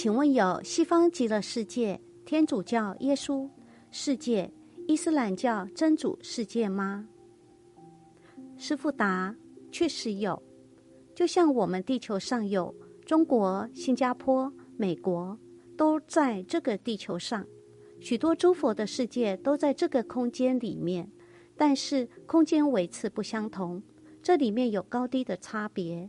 请问有西方极乐世界天主教耶稣世界伊斯兰教真主世界吗？师傅答确实有。就像我们地球上有中国新加坡美国都在这个地球上。许多诸佛的世界都在这个空间里面。但是空间维次不相同这里面有高低的差别。